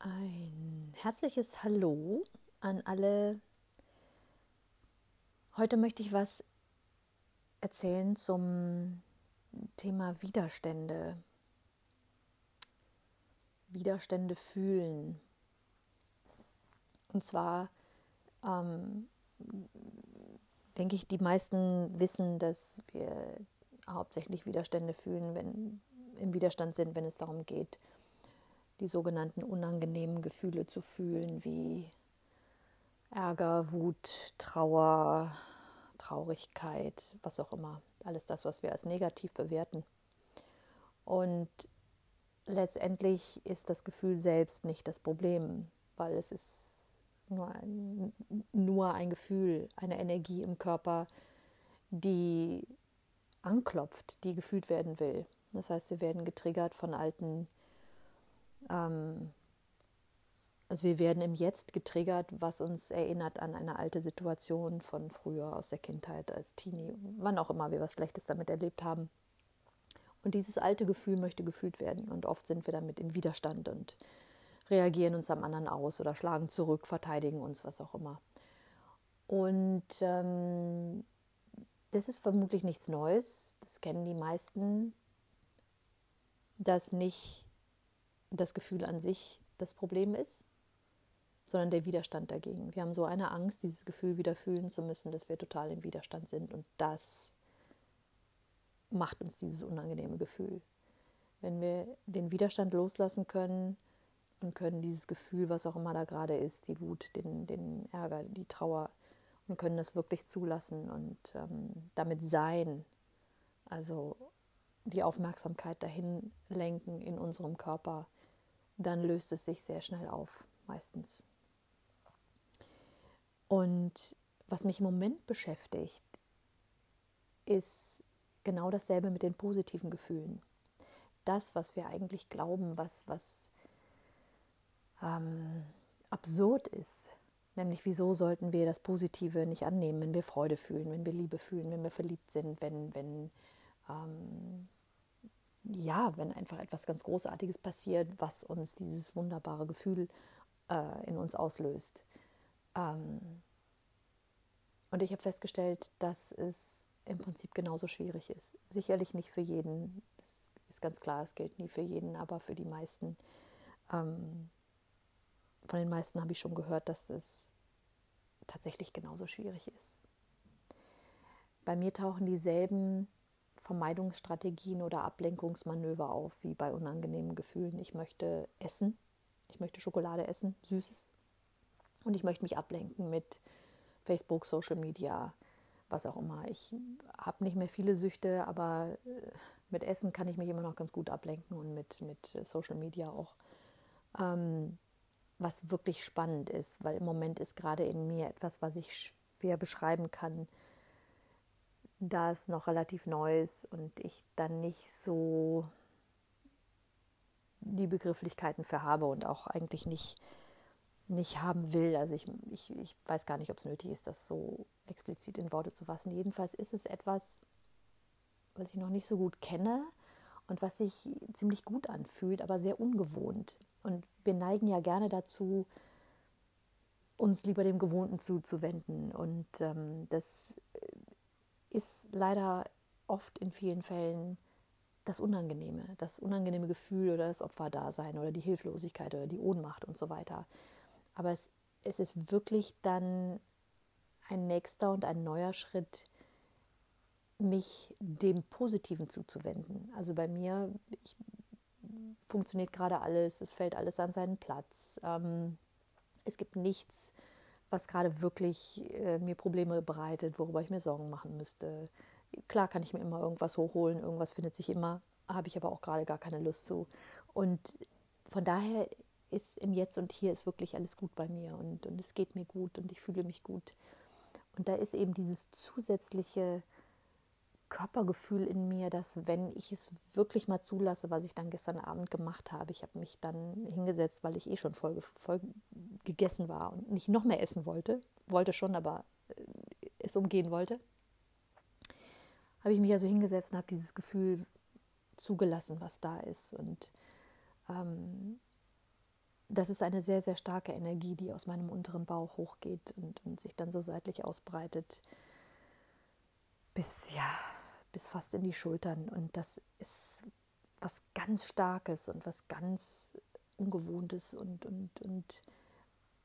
Ein herzliches Hallo an alle. Heute möchte ich was erzählen zum Thema Widerstände. Widerstände fühlen. Und zwar ähm, denke ich, die meisten wissen, dass wir hauptsächlich Widerstände fühlen, wenn im Widerstand sind, wenn es darum geht, die sogenannten unangenehmen Gefühle zu fühlen, wie Ärger, Wut, Trauer, Traurigkeit, was auch immer. Alles das, was wir als negativ bewerten. Und letztendlich ist das Gefühl selbst nicht das Problem, weil es ist nur ein, nur ein Gefühl, eine Energie im Körper, die anklopft, die gefühlt werden will. Das heißt, wir werden getriggert von alten ähm, also wir werden im Jetzt getriggert, was uns erinnert an eine alte Situation von früher aus der Kindheit als Teenie, wann auch immer wir was Schlechtes damit erlebt haben. Und dieses alte Gefühl möchte gefühlt werden. Und oft sind wir damit im Widerstand und reagieren uns am anderen aus oder schlagen zurück, verteidigen uns, was auch immer. Und ähm, das ist vermutlich nichts Neues. Das kennen die meisten, dass nicht das Gefühl an sich das Problem ist, sondern der Widerstand dagegen. Wir haben so eine Angst, dieses Gefühl wieder fühlen zu müssen, dass wir total im Widerstand sind und das macht uns dieses unangenehme Gefühl. Wenn wir den Widerstand loslassen können und können dieses Gefühl, was auch immer da gerade ist, die Wut, den, den Ärger, die Trauer, und können das wirklich zulassen und ähm, damit sein, also die Aufmerksamkeit dahin lenken in unserem Körper, dann löst es sich sehr schnell auf, meistens. Und was mich im Moment beschäftigt, ist genau dasselbe mit den positiven Gefühlen. Das, was wir eigentlich glauben, was, was ähm, absurd ist, nämlich wieso sollten wir das Positive nicht annehmen, wenn wir Freude fühlen, wenn wir Liebe fühlen, wenn wir verliebt sind, wenn, wenn ähm, ja, wenn einfach etwas ganz Großartiges passiert, was uns dieses wunderbare Gefühl äh, in uns auslöst. Ähm, und ich habe festgestellt, dass es im Prinzip genauso schwierig ist. Sicherlich nicht für jeden, das ist ganz klar, es gilt nie für jeden, aber für die meisten. Ähm, von den meisten habe ich schon gehört, dass es tatsächlich genauso schwierig ist. Bei mir tauchen dieselben Vermeidungsstrategien oder Ablenkungsmanöver auf, wie bei unangenehmen Gefühlen. Ich möchte essen, ich möchte Schokolade essen, Süßes. Und ich möchte mich ablenken mit Facebook, Social Media, was auch immer. Ich habe nicht mehr viele Süchte, aber äh, mit Essen kann ich mich immer noch ganz gut ablenken und mit, mit Social Media auch. Ähm, was wirklich spannend ist, weil im Moment ist gerade in mir etwas, was ich schwer beschreiben kann, da es noch relativ neu ist und ich dann nicht so die Begrifflichkeiten für habe und auch eigentlich nicht, nicht haben will. Also ich, ich, ich weiß gar nicht, ob es nötig ist, das so explizit in Worte zu fassen. Jedenfalls ist es etwas, was ich noch nicht so gut kenne und was sich ziemlich gut anfühlt, aber sehr ungewohnt. Und wir neigen ja gerne dazu, uns lieber dem Gewohnten zuzuwenden. Und ähm, das ist leider oft in vielen Fällen das Unangenehme, das unangenehme Gefühl oder das Opferdasein oder die Hilflosigkeit oder die Ohnmacht und so weiter. Aber es, es ist wirklich dann ein nächster und ein neuer Schritt, mich dem Positiven zuzuwenden. Also bei mir ich, funktioniert gerade alles, es fällt alles an seinen Platz. Ähm, es gibt nichts, was gerade wirklich äh, mir Probleme bereitet, worüber ich mir Sorgen machen müsste. Klar kann ich mir immer irgendwas hochholen, irgendwas findet sich immer, habe ich aber auch gerade gar keine Lust zu. Und von daher ist im Jetzt und Hier ist wirklich alles gut bei mir und, und es geht mir gut und ich fühle mich gut. Und da ist eben dieses zusätzliche Körpergefühl in mir, dass wenn ich es wirklich mal zulasse, was ich dann gestern Abend gemacht habe, ich habe mich dann hingesetzt, weil ich eh schon voll, voll gegessen war und nicht noch mehr essen wollte, wollte schon, aber äh, es umgehen wollte, habe ich mich also hingesetzt und habe dieses Gefühl zugelassen, was da ist. Und ähm, das ist eine sehr, sehr starke Energie, die aus meinem unteren Bauch hochgeht und, und sich dann so seitlich ausbreitet bis, ja, bis fast in die Schultern. Und das ist was ganz Starkes und was ganz Ungewohntes. Und, und, und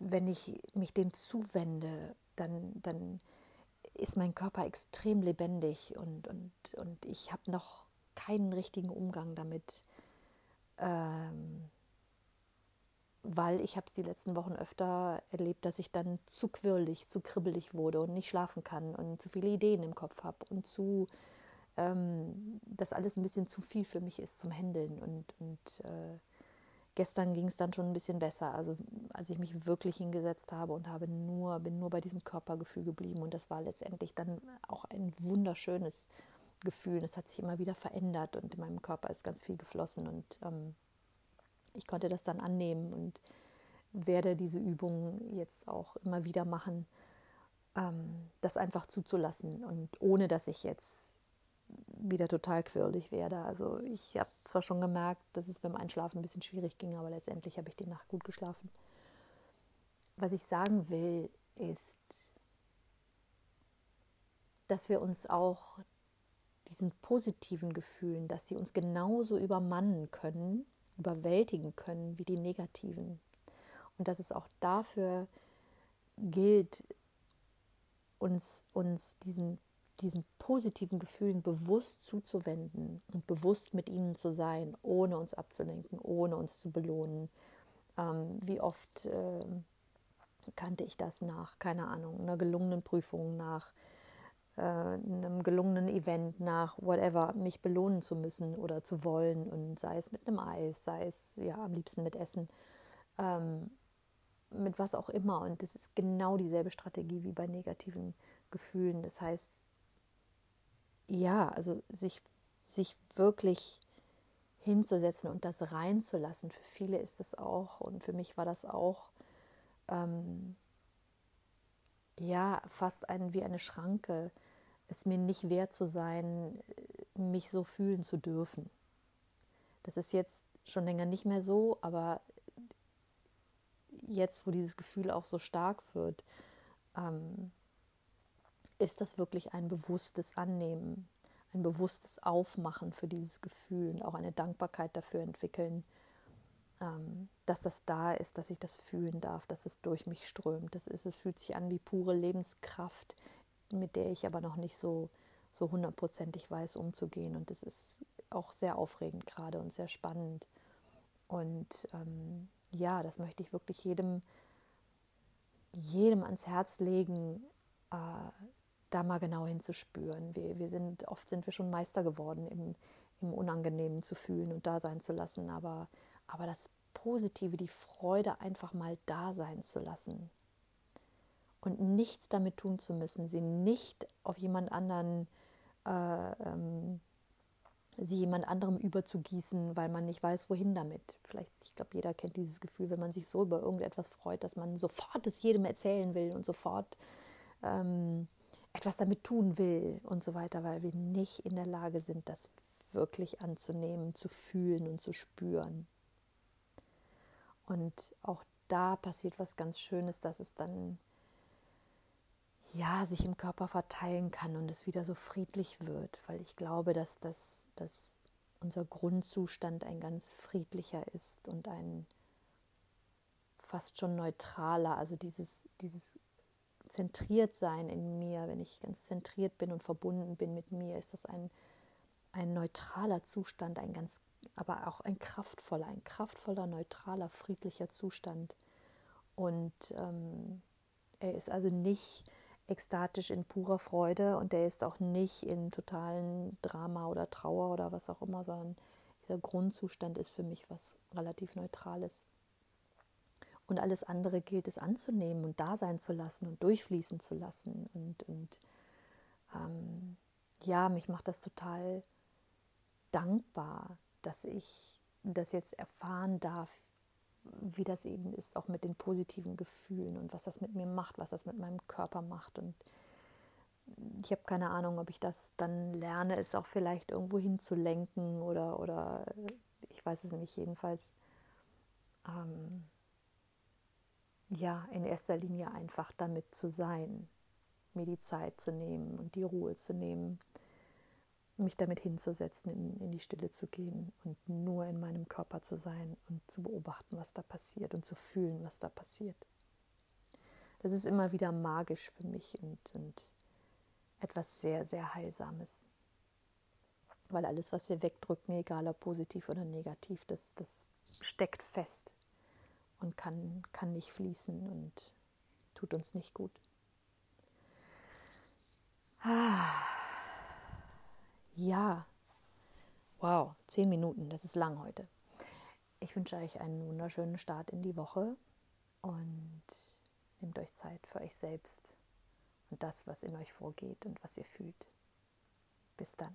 wenn ich mich dem zuwende, dann, dann ist mein Körper extrem lebendig und, und, und ich habe noch keinen richtigen Umgang damit. Ähm, weil ich habe es die letzten Wochen öfter erlebt, dass ich dann zu quirlig, zu kribbelig wurde und nicht schlafen kann und zu viele Ideen im Kopf habe und zu, ähm, dass alles ein bisschen zu viel für mich ist zum Händeln. Und, und äh, gestern ging es dann schon ein bisschen besser, also als ich mich wirklich hingesetzt habe und habe nur, bin nur bei diesem Körpergefühl geblieben und das war letztendlich dann auch ein wunderschönes Gefühl. Es hat sich immer wieder verändert und in meinem Körper ist ganz viel geflossen und ähm, ich konnte das dann annehmen und werde diese Übung jetzt auch immer wieder machen, ähm, das einfach zuzulassen und ohne dass ich jetzt wieder total quirlig werde. Also ich habe zwar schon gemerkt, dass es beim Einschlafen ein bisschen schwierig ging, aber letztendlich habe ich die Nacht gut geschlafen. Was ich sagen will, ist, dass wir uns auch diesen positiven Gefühlen, dass sie uns genauso übermannen können, überwältigen können wie die negativen. Und dass es auch dafür gilt, uns, uns diesen, diesen positiven Gefühlen bewusst zuzuwenden und bewusst mit ihnen zu sein, ohne uns abzulenken, ohne uns zu belohnen. Ähm, wie oft äh, kannte ich das nach, keine Ahnung, einer gelungenen Prüfung, nach äh, einem gelungenen Event nach whatever mich belohnen zu müssen oder zu wollen und sei es mit einem Eis, sei es ja am liebsten mit Essen, ähm, mit was auch immer. Und das ist genau dieselbe Strategie wie bei negativen Gefühlen. Das heißt, ja, also sich, sich wirklich hinzusetzen und das reinzulassen. Für viele ist das auch und für mich war das auch ähm, ja fast ein, wie eine Schranke, es mir nicht wert zu sein, mich so fühlen zu dürfen. Das ist jetzt schon länger nicht mehr so, aber jetzt, wo dieses Gefühl auch so stark wird, ähm, ist das wirklich ein bewusstes Annehmen, ein bewusstes Aufmachen für dieses Gefühl und auch eine Dankbarkeit dafür entwickeln, ähm, dass das da ist, dass ich das fühlen darf, dass es durch mich strömt. Das ist, es fühlt sich an wie pure Lebenskraft, mit der ich aber noch nicht so, so hundertprozentig weiß, umzugehen. Und das ist auch sehr aufregend gerade und sehr spannend. Und ähm, ja, das möchte ich wirklich jedem, jedem ans Herz legen, äh, da mal genau hinzuspüren. Wir, wir sind, oft sind wir schon Meister geworden, im, im Unangenehmen zu fühlen und da sein zu lassen, aber, aber das Positive, die Freude einfach mal da sein zu lassen und nichts damit tun zu müssen, sie nicht auf jemand anderen, äh, ähm, sie jemand anderem überzugießen, weil man nicht weiß, wohin damit. Vielleicht, ich glaube, jeder kennt dieses Gefühl, wenn man sich so über irgendetwas freut, dass man sofort es jedem erzählen will und sofort ähm, etwas damit tun will und so weiter, weil wir nicht in der Lage sind, das wirklich anzunehmen, zu fühlen und zu spüren. Und auch da passiert was ganz Schönes, dass es dann ja, sich im Körper verteilen kann und es wieder so friedlich wird, weil ich glaube, dass, das, dass unser Grundzustand ein ganz friedlicher ist und ein fast schon neutraler, also dieses, dieses zentriert sein in mir, wenn ich ganz zentriert bin und verbunden bin mit mir, ist das ein, ein neutraler Zustand, ein ganz, aber auch ein kraftvoller, ein kraftvoller, neutraler, friedlicher Zustand. Und ähm, er ist also nicht ekstatisch in purer Freude und der ist auch nicht in totalen Drama oder Trauer oder was auch immer, sondern dieser Grundzustand ist für mich was relativ Neutrales. Und alles andere gilt es anzunehmen und da sein zu lassen und durchfließen zu lassen. Und, und ähm, ja, mich macht das total dankbar, dass ich das jetzt erfahren darf, wie das eben ist, auch mit den positiven Gefühlen und was das mit mir macht, was das mit meinem Körper macht. Und ich habe keine Ahnung, ob ich das dann lerne, es auch vielleicht irgendwo hinzulenken oder, oder ich weiß es nicht. Jedenfalls ähm, ja, in erster Linie einfach damit zu sein, mir die Zeit zu nehmen und die Ruhe zu nehmen, mich damit hinzusetzen, in, in die Stille zu gehen und nur in meinem Körper zu sein und zu beobachten, was da passiert und zu fühlen, was da passiert. Das ist immer wieder magisch für mich und, und etwas sehr, sehr Heilsames. Weil alles, was wir wegdrücken, egal ob positiv oder negativ, das, das steckt fest und kann, kann nicht fließen und tut uns nicht gut. Ah. Ja, wow, zehn Minuten, das ist lang heute. Ich wünsche euch einen wunderschönen Start in die Woche und nehmt euch Zeit für euch selbst und das, was in euch vorgeht und was ihr fühlt. Bis dann.